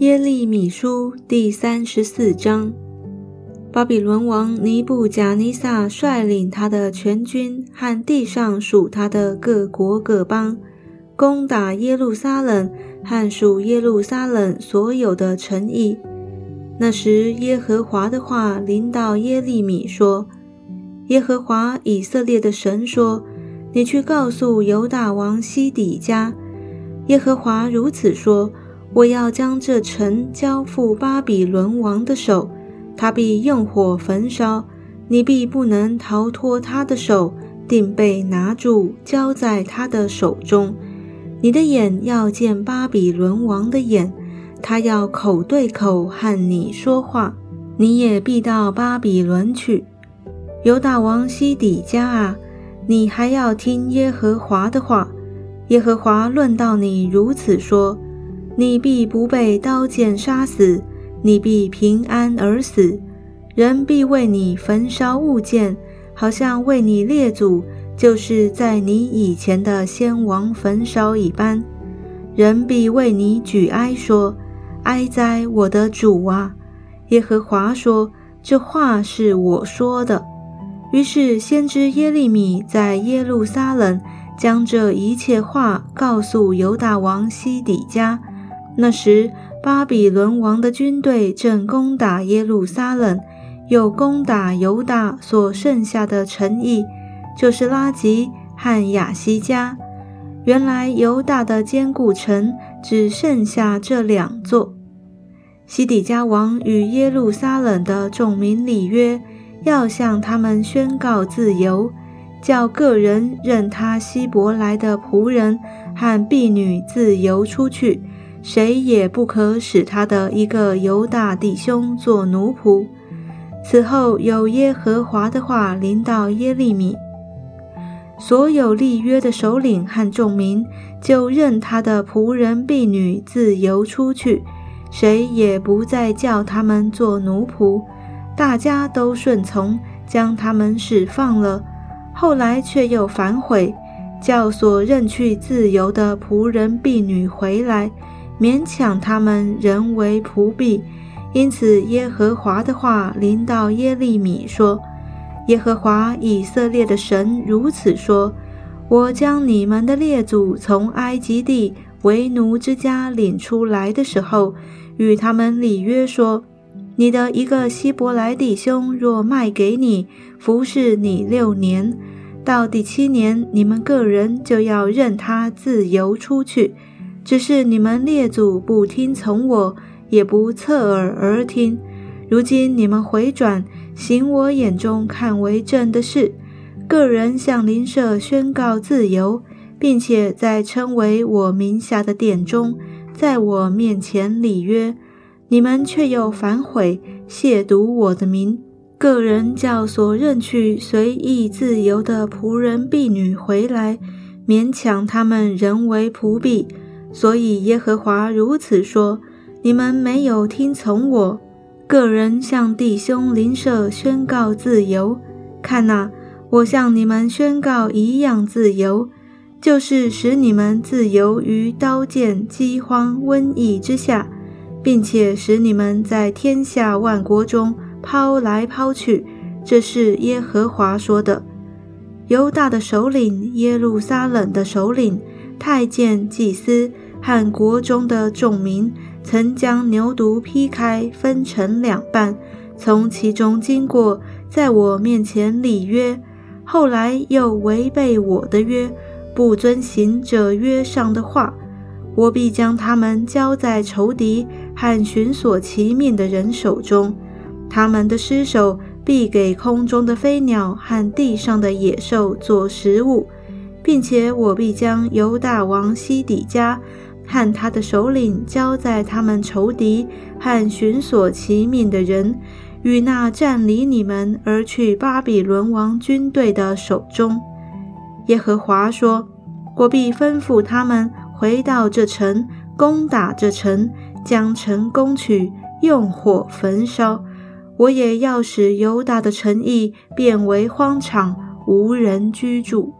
耶利米书第三十四章：巴比伦王尼布贾尼撒率领他的全军和地上属他的各国各邦，攻打耶路撒冷和属耶路撒冷所有的城邑。那时，耶和华的话临到耶利米说：“耶和华以色列的神说，你去告诉犹大王西底家，耶和华如此说。”我要将这城交付巴比伦王的手，他必用火焚烧，你必不能逃脱他的手，定被拿住，交在他的手中。你的眼要见巴比伦王的眼，他要口对口和你说话，你也必到巴比伦去。犹大王西底家啊，你还要听耶和华的话。耶和华论到你如此说。你必不被刀剑杀死，你必平安而死。人必为你焚烧物件，好像为你列祖，就是在你以前的先王焚烧一般。人必为你举哀说：“哀哉，我的主啊！”耶和华说：“这话是我说的。”于是先知耶利米在耶路撒冷将这一切话告诉犹大王西底家。那时，巴比伦王的军队正攻打耶路撒冷，又攻打犹大所剩下的城邑，就是拉吉和亚西加。原来犹大的坚固城只剩下这两座。西底家王与耶路撒冷的众民立约，要向他们宣告自由，叫个人任他希伯来的仆人和婢女自由出去。谁也不可使他的一个犹大弟兄做奴仆。此后有耶和华的话临到耶利米，所有立约的首领和众民就任他的仆人婢女自由出去，谁也不再叫他们做奴仆，大家都顺从，将他们释放了。后来却又反悔，叫所任去自由的仆人婢女回来。勉强他们人为仆婢，因此耶和华的话临到耶利米说：“耶和华以色列的神如此说：我将你们的列祖从埃及地为奴之家领出来的时候，与他们立约说：你的一个希伯来弟兄若卖给你，服侍你六年，到第七年，你们个人就要任他自由出去。”只是你们列祖不听从我，也不侧耳而听。如今你们回转，行我眼中看为正的事，个人向邻舍宣告自由，并且在称为我名下的殿中，在我面前立约。你们却又反悔，亵渎我的名。个人叫所认去随意自由的仆人婢女回来，勉强他们人为仆婢。所以耶和华如此说：你们没有听从我，个人向弟兄邻舍宣告自由。看哪，我向你们宣告一样自由，就是使你们自由于刀剑、饥荒、瘟疫之下，并且使你们在天下万国中抛来抛去。这是耶和华说的。犹大的首领、耶路撒冷的首领、太监、祭司。和国中的众民曾将牛犊劈开，分成两半，从其中经过，在我面前立约。后来又违背我的约，不遵行这约上的话，我必将他们交在仇敌和寻索其命的人手中，他们的尸首必给空中的飞鸟和地上的野兽做食物，并且我必将犹大王西底家。和他的首领交在他们仇敌和寻索其命的人与那占领你们而去巴比伦王军队的手中。耶和华说：“我必吩咐他们回到这城，攻打这城，将城攻取，用火焚烧。我也要使犹大的城邑变为荒场，无人居住。”